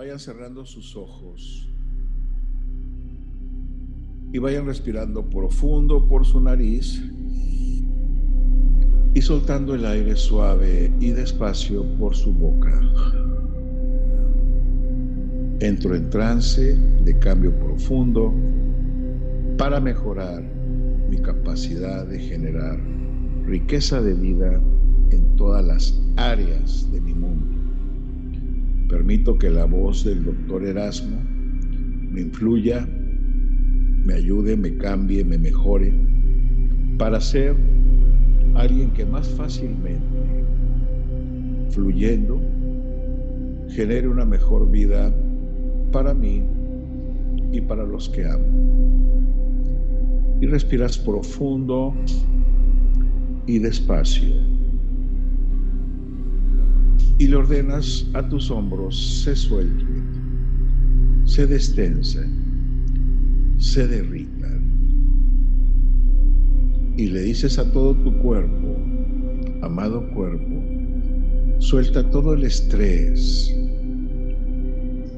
vayan cerrando sus ojos y vayan respirando profundo por su nariz y soltando el aire suave y despacio por su boca. Entro en trance de cambio profundo para mejorar mi capacidad de generar riqueza de vida en todas las áreas de mi mundo. Permito que la voz del doctor Erasmo me influya, me ayude, me cambie, me mejore para ser alguien que más fácilmente, fluyendo, genere una mejor vida para mí y para los que amo. Y respiras profundo y despacio. Y le ordenas a tus hombros se suelten, se destensen, se derritan. Y le dices a todo tu cuerpo, amado cuerpo, suelta todo el estrés,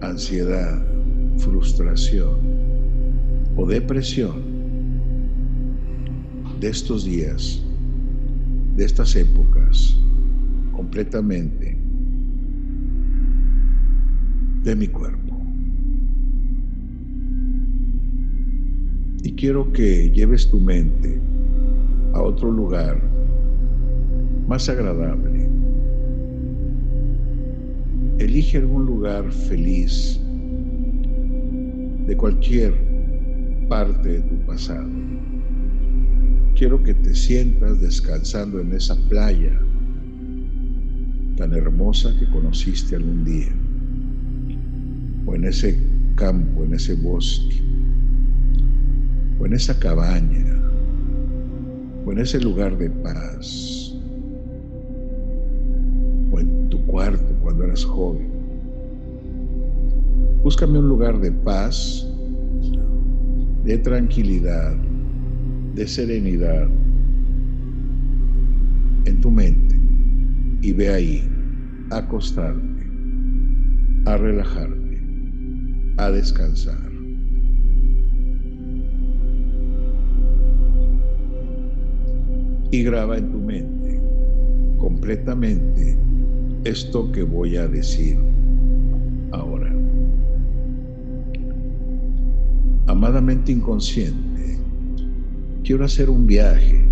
ansiedad, frustración o depresión de estos días, de estas épocas, completamente de mi cuerpo. Y quiero que lleves tu mente a otro lugar más agradable. Elige algún lugar feliz de cualquier parte de tu pasado. Quiero que te sientas descansando en esa playa tan hermosa que conociste algún día, o en ese campo, en ese bosque, o en esa cabaña, o en ese lugar de paz, o en tu cuarto cuando eras joven. Búscame un lugar de paz, de tranquilidad, de serenidad en tu mente y ve ahí a acostarte, a relajarte, a descansar. Y graba en tu mente completamente esto que voy a decir ahora. Amadamente inconsciente, quiero hacer un viaje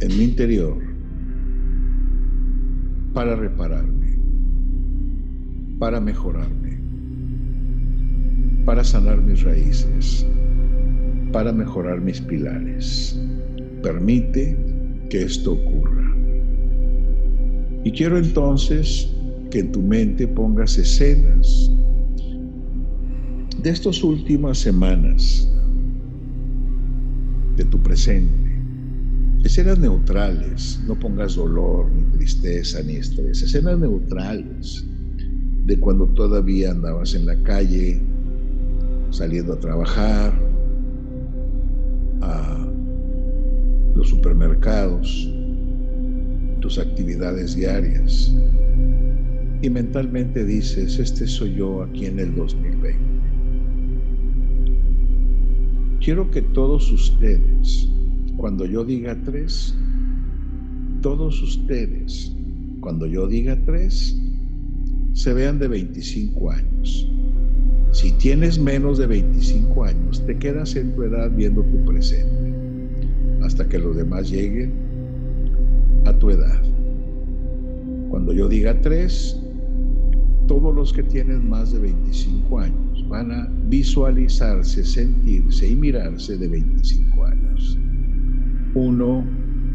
en mi interior para repararme, para mejorarme, para sanar mis raíces, para mejorar mis pilares. Permite que esto ocurra. Y quiero entonces que en tu mente pongas escenas de estas últimas semanas de tu presente. Escenas neutrales, no pongas dolor, ni tristeza, ni estrés. Escenas neutrales de cuando todavía andabas en la calle, saliendo a trabajar, a los supermercados, tus actividades diarias. Y mentalmente dices, este soy yo aquí en el 2020. Quiero que todos ustedes, cuando yo diga tres, todos ustedes, cuando yo diga tres, se vean de 25 años. Si tienes menos de 25 años, te quedas en tu edad viendo tu presente hasta que los demás lleguen a tu edad. Cuando yo diga tres, todos los que tienen más de 25 años van a visualizarse, sentirse y mirarse de 25 años. Uno,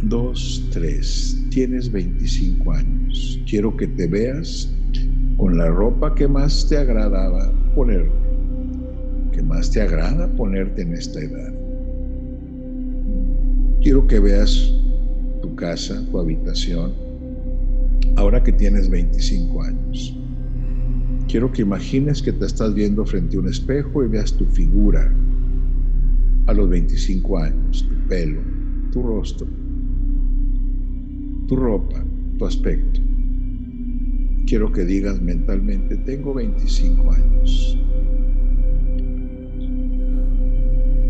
dos, tres. Tienes 25 años. Quiero que te veas con la ropa que más te agradaba ponerte, que más te agrada ponerte en esta edad. Quiero que veas tu casa, tu habitación, ahora que tienes 25 años. Quiero que imagines que te estás viendo frente a un espejo y veas tu figura a los 25 años, tu pelo, tu rostro, tu ropa, tu aspecto. Quiero que digas mentalmente, tengo 25 años.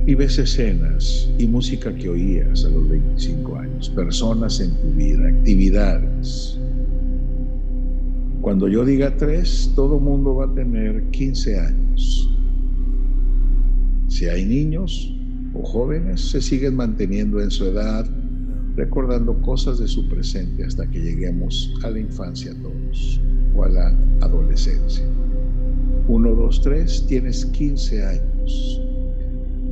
Y ves escenas y música que oías a los 25 años, personas en tu vida, actividades. Cuando yo diga tres, todo mundo va a tener 15 años. Si hay niños o jóvenes, se siguen manteniendo en su edad, recordando cosas de su presente hasta que lleguemos a la infancia todos o a la adolescencia. Uno, dos, tres, tienes 15 años.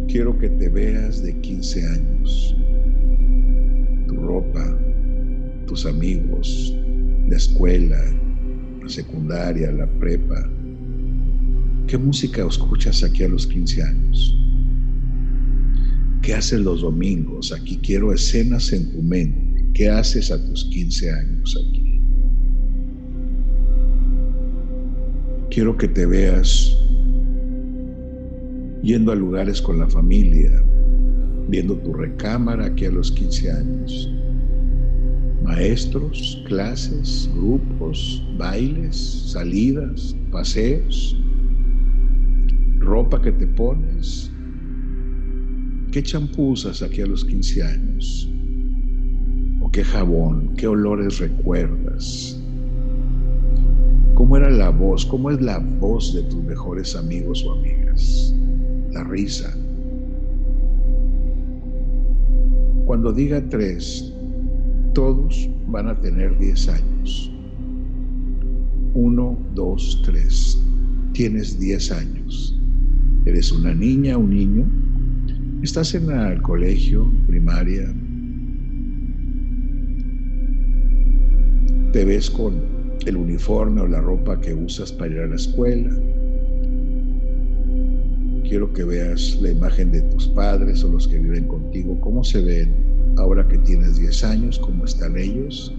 Quiero que te veas de 15 años. Tu ropa, tus amigos, la escuela, la secundaria, la prepa. ¿Qué música escuchas aquí a los 15 años? ¿Qué haces los domingos? Aquí quiero escenas en tu mente. ¿Qué haces a tus 15 años aquí? Quiero que te veas yendo a lugares con la familia, viendo tu recámara aquí a los 15 años. Maestros, clases, grupos, bailes, salidas, paseos, ropa que te pones, ¿Qué champú usas aquí a los 15 años? ¿O qué jabón? ¿Qué olores recuerdas? ¿Cómo era la voz? ¿Cómo es la voz de tus mejores amigos o amigas? La risa. Cuando diga tres, todos van a tener 10 años. Uno, dos, tres. Tienes 10 años. Eres una niña, un niño Estás en el colegio, primaria, te ves con el uniforme o la ropa que usas para ir a la escuela. Quiero que veas la imagen de tus padres o los que viven contigo, cómo se ven ahora que tienes 10 años, cómo están ellos,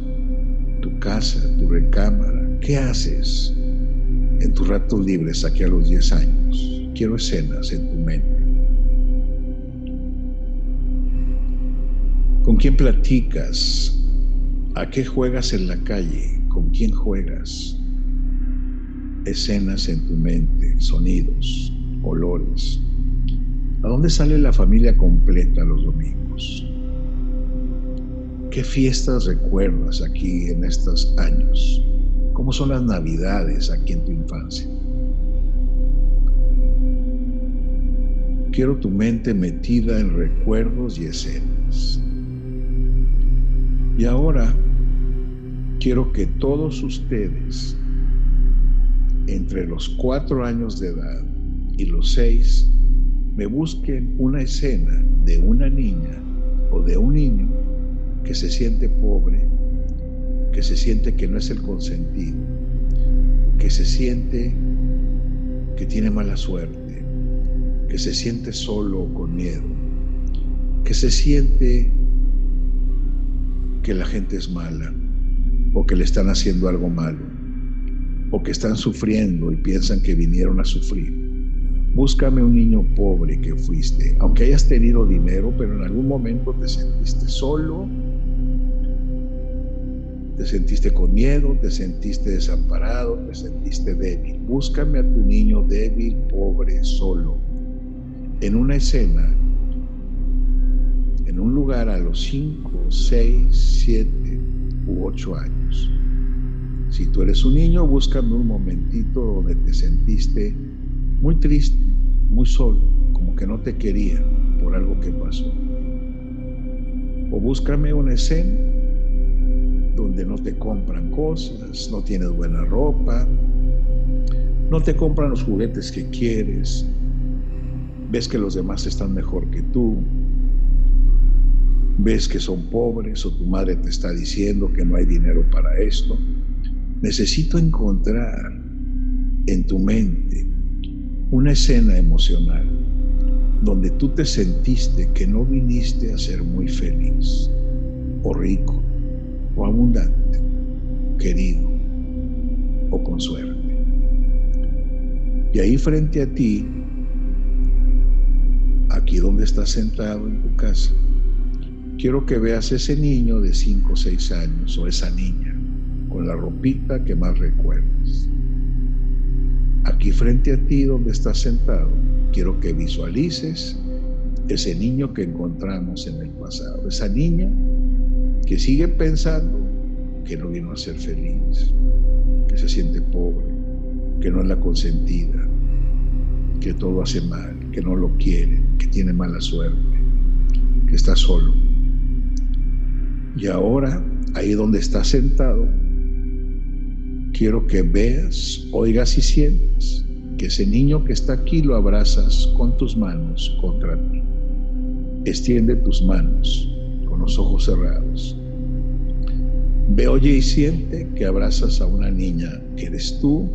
tu casa, tu recámara, qué haces en tus ratos libres aquí a los 10 años. Quiero escenas en tu mente. ¿Con quién platicas? ¿A qué juegas en la calle? ¿Con quién juegas? Escenas en tu mente, sonidos, olores. ¿A dónde sale la familia completa los domingos? ¿Qué fiestas recuerdas aquí en estos años? ¿Cómo son las navidades aquí en tu infancia? Quiero tu mente metida en recuerdos y escenas. Y ahora quiero que todos ustedes, entre los cuatro años de edad y los seis, me busquen una escena de una niña o de un niño que se siente pobre, que se siente que no es el consentido, que se siente que tiene mala suerte, que se siente solo o con miedo, que se siente que la gente es mala o que le están haciendo algo malo o que están sufriendo y piensan que vinieron a sufrir. Búscame un niño pobre que fuiste, aunque hayas tenido dinero, pero en algún momento te sentiste solo, te sentiste con miedo, te sentiste desamparado, te sentiste débil. Búscame a tu niño débil, pobre, solo, en una escena en un lugar a los 5, 6, 7 u 8 años. Si tú eres un niño, búscame un momentito donde te sentiste muy triste, muy solo, como que no te quería por algo que pasó. O búscame una escena donde no te compran cosas, no tienes buena ropa, no te compran los juguetes que quieres, ves que los demás están mejor que tú, ves que son pobres o tu madre te está diciendo que no hay dinero para esto. Necesito encontrar en tu mente una escena emocional donde tú te sentiste que no viniste a ser muy feliz o rico o abundante, querido o con suerte. Y ahí frente a ti, aquí donde estás sentado en tu casa, quiero que veas ese niño de 5 o 6 años o esa niña con la ropita que más recuerdas. Aquí frente a ti donde estás sentado, quiero que visualices ese niño que encontramos en el pasado, esa niña que sigue pensando que no vino a ser feliz, que se siente pobre, que no es la consentida, que todo hace mal, que no lo quiere, que tiene mala suerte, que está solo. Y ahora, ahí donde estás sentado, quiero que veas, oigas y sientas que ese niño que está aquí lo abrazas con tus manos contra ti. Extiende tus manos con los ojos cerrados. Ve, oye y siente que abrazas a una niña que eres tú,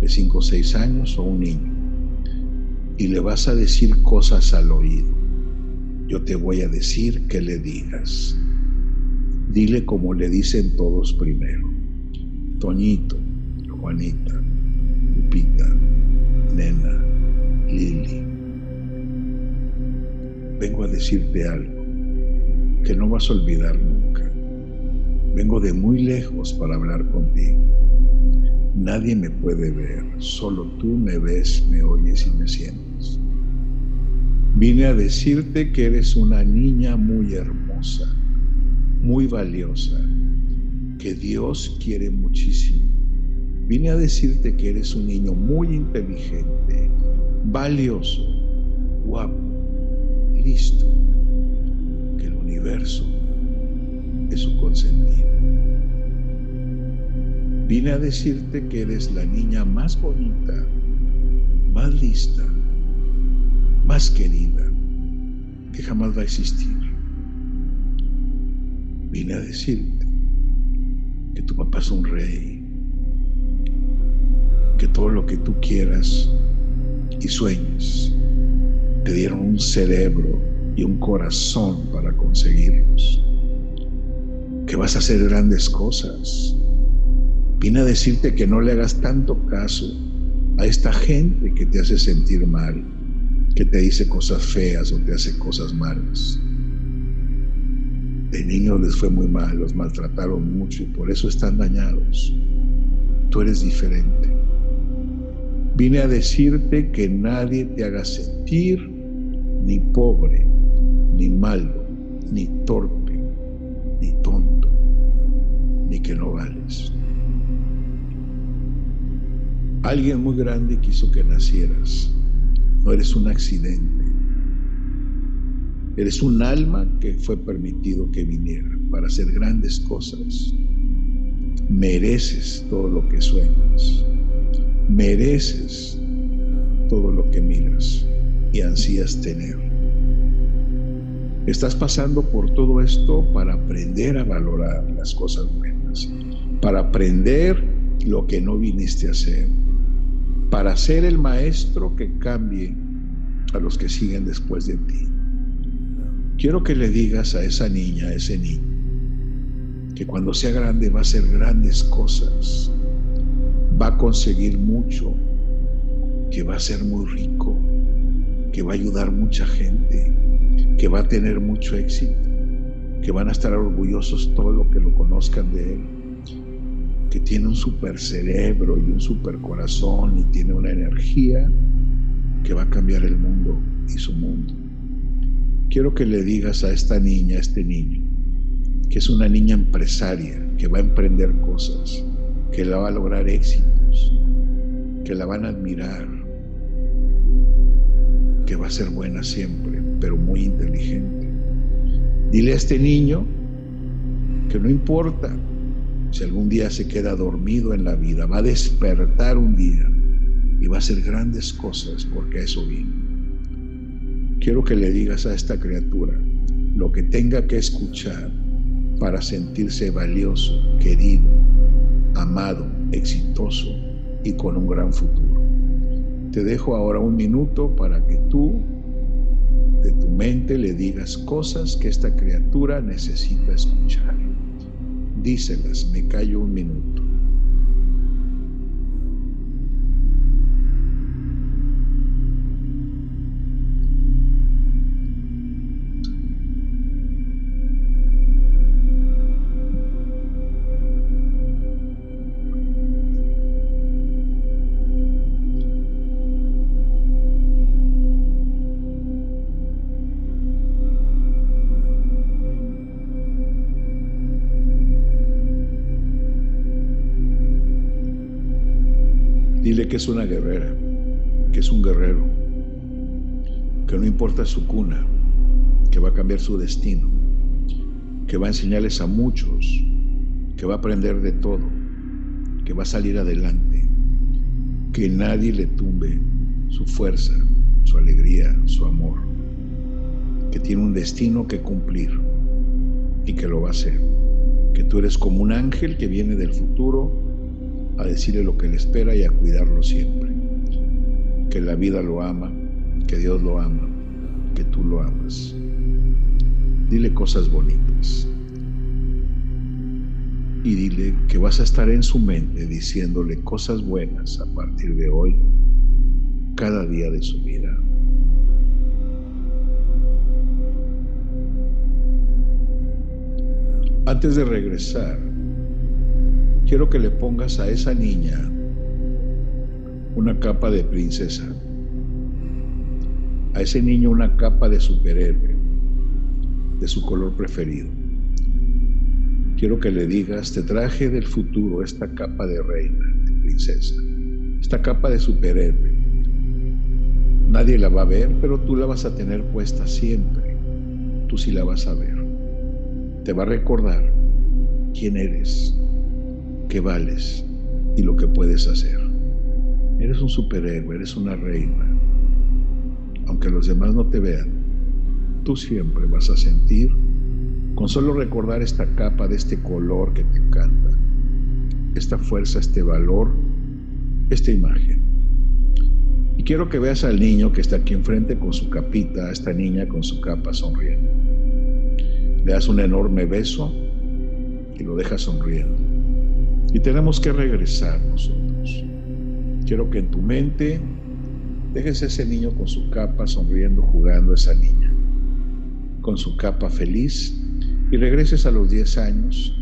de 5 o 6 años, o un niño. Y le vas a decir cosas al oído. Yo te voy a decir que le digas. Dile como le dicen todos primero. Toñito, Juanita, Lupita, Nena, Lili. Vengo a decirte algo que no vas a olvidar nunca. Vengo de muy lejos para hablar contigo. Nadie me puede ver, solo tú me ves, me oyes y me sientes. Vine a decirte que eres una niña muy hermosa, muy valiosa, que Dios quiere muchísimo Vine a decirte que eres un niño muy inteligente, valioso, guapo, listo, que el universo es su consentido. Vine a decirte que eres la niña más bonita, más lista, más querida que jamás va a existir. Vine a decirte que tu papá es un rey, que todo lo que tú quieras y sueñes te dieron un cerebro y un corazón para conseguirlos. Que vas a hacer grandes cosas. Vine a decirte que no le hagas tanto caso a esta gente que te hace sentir mal, que te dice cosas feas o te hace cosas malas. De niños les fue muy mal, los maltrataron mucho y por eso están dañados. Tú eres diferente. Vine a decirte que nadie te haga sentir ni pobre, ni malo, ni torpe, ni tonto, ni que no vales. Alguien muy grande quiso que nacieras. No eres un accidente. Eres un alma que fue permitido que viniera para hacer grandes cosas. Mereces todo lo que sueñas mereces todo lo que miras y ansías tener. Estás pasando por todo esto para aprender a valorar las cosas buenas, para aprender lo que no viniste a hacer, para ser el maestro que cambie a los que siguen después de ti. Quiero que le digas a esa niña, a ese niño, que cuando sea grande va a hacer grandes cosas, va a conseguir mucho, que va a ser muy rico, que va a ayudar mucha gente, que va a tener mucho éxito, que van a estar orgullosos todo lo que lo conozcan de él, que tiene un super cerebro y un super corazón y tiene una energía que va a cambiar el mundo y su mundo. Quiero que le digas a esta niña, a este niño, que es una niña empresaria, que va a emprender cosas, que la va a lograr éxitos, que la van a admirar, que va a ser buena siempre, pero muy inteligente. Dile a este niño que no importa si algún día se queda dormido en la vida, va a despertar un día y va a hacer grandes cosas porque eso vino. Quiero que le digas a esta criatura lo que tenga que escuchar para sentirse valioso, querido, amado, exitoso y con un gran futuro. Te dejo ahora un minuto para que tú de tu mente le digas cosas que esta criatura necesita escuchar. Díselas, me callo un minuto. Que es una guerrera, que es un guerrero, que no importa su cuna, que va a cambiar su destino, que va a enseñarles a muchos, que va a aprender de todo, que va a salir adelante, que nadie le tumbe su fuerza, su alegría, su amor, que tiene un destino que cumplir y que lo va a hacer, que tú eres como un ángel que viene del futuro a decirle lo que le espera y a cuidarlo siempre, que la vida lo ama, que Dios lo ama, que tú lo amas. Dile cosas bonitas. Y dile que vas a estar en su mente diciéndole cosas buenas a partir de hoy, cada día de su vida. Antes de regresar, quiero que le pongas a esa niña una capa de princesa, a ese niño una capa de superhéroe, de su color preferido. Quiero que le digas, te traje del futuro esta capa de reina, de princesa, esta capa de superhéroe. Nadie la va a ver, pero tú la vas a tener puesta siempre. Tú sí la vas a ver. Te va a recordar quién eres, qué vales y lo que puedes hacer. Eres un superhéroe, eres una reina. Aunque los demás no te vean, tú siempre vas a sentir, con solo recordar esta capa de este color que te encanta, esta fuerza, este valor, esta imagen. Y quiero que veas al niño que está aquí enfrente con su capita, a esta niña con su capa sonriendo. Le das un enorme beso y lo dejas sonriendo. Y tenemos que regresar nosotros. Quiero que en tu mente dejes a ese niño con su capa sonriendo, jugando a esa niña, con su capa feliz, y regreses a los 10 años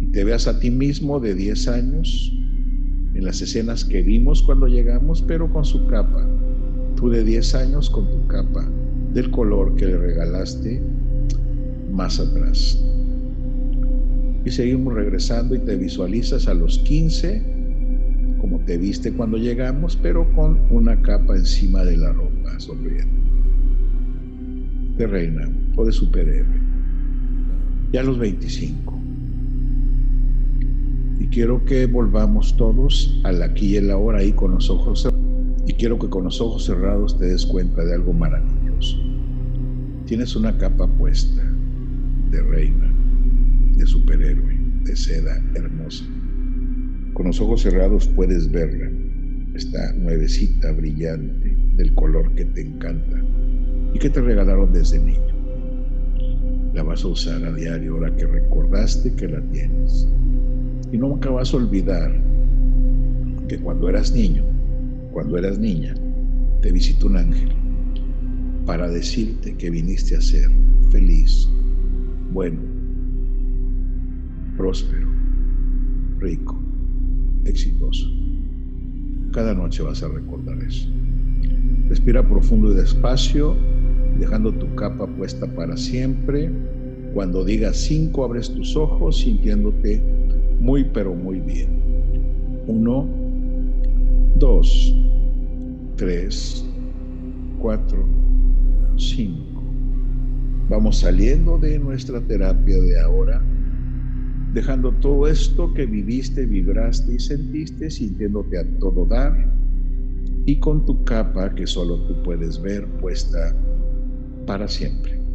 y te veas a ti mismo de 10 años en las escenas que vimos cuando llegamos, pero con su capa. Tú de 10 años con tu capa del color que le regalaste más atrás. Y seguimos regresando y te visualizas a los 15 como te viste cuando llegamos, pero con una capa encima de la ropa, sonriendo. De reina o de superhéroe. Ya a los 25. Y quiero que volvamos todos al aquí y el ahora ahí con los ojos cerrados. Y quiero que con los ojos cerrados te des cuenta de algo maravilloso. Tienes una capa puesta de reina, de superhéroe, de seda hermosa. Con los ojos cerrados puedes verla, esta nuevecita brillante del color que te encanta y que te regalaron desde niño. La vas a usar a diario ahora que recordaste que la tienes. Y nunca vas a olvidar que cuando eras niño, cuando eras niña, te visitó un ángel para decirte que viniste a ser feliz, bueno, próspero, rico, exitoso. Cada noche vas a recordar eso. Respira profundo y despacio, dejando tu capa puesta para siempre. Cuando digas cinco, abres tus ojos sintiéndote muy, pero muy bien. Uno, dos, tres, cuatro, cinco. Vamos saliendo de nuestra terapia de ahora, dejando todo esto que viviste, vibraste y sentiste, sintiéndote a todo dar y con tu capa que solo tú puedes ver puesta para siempre.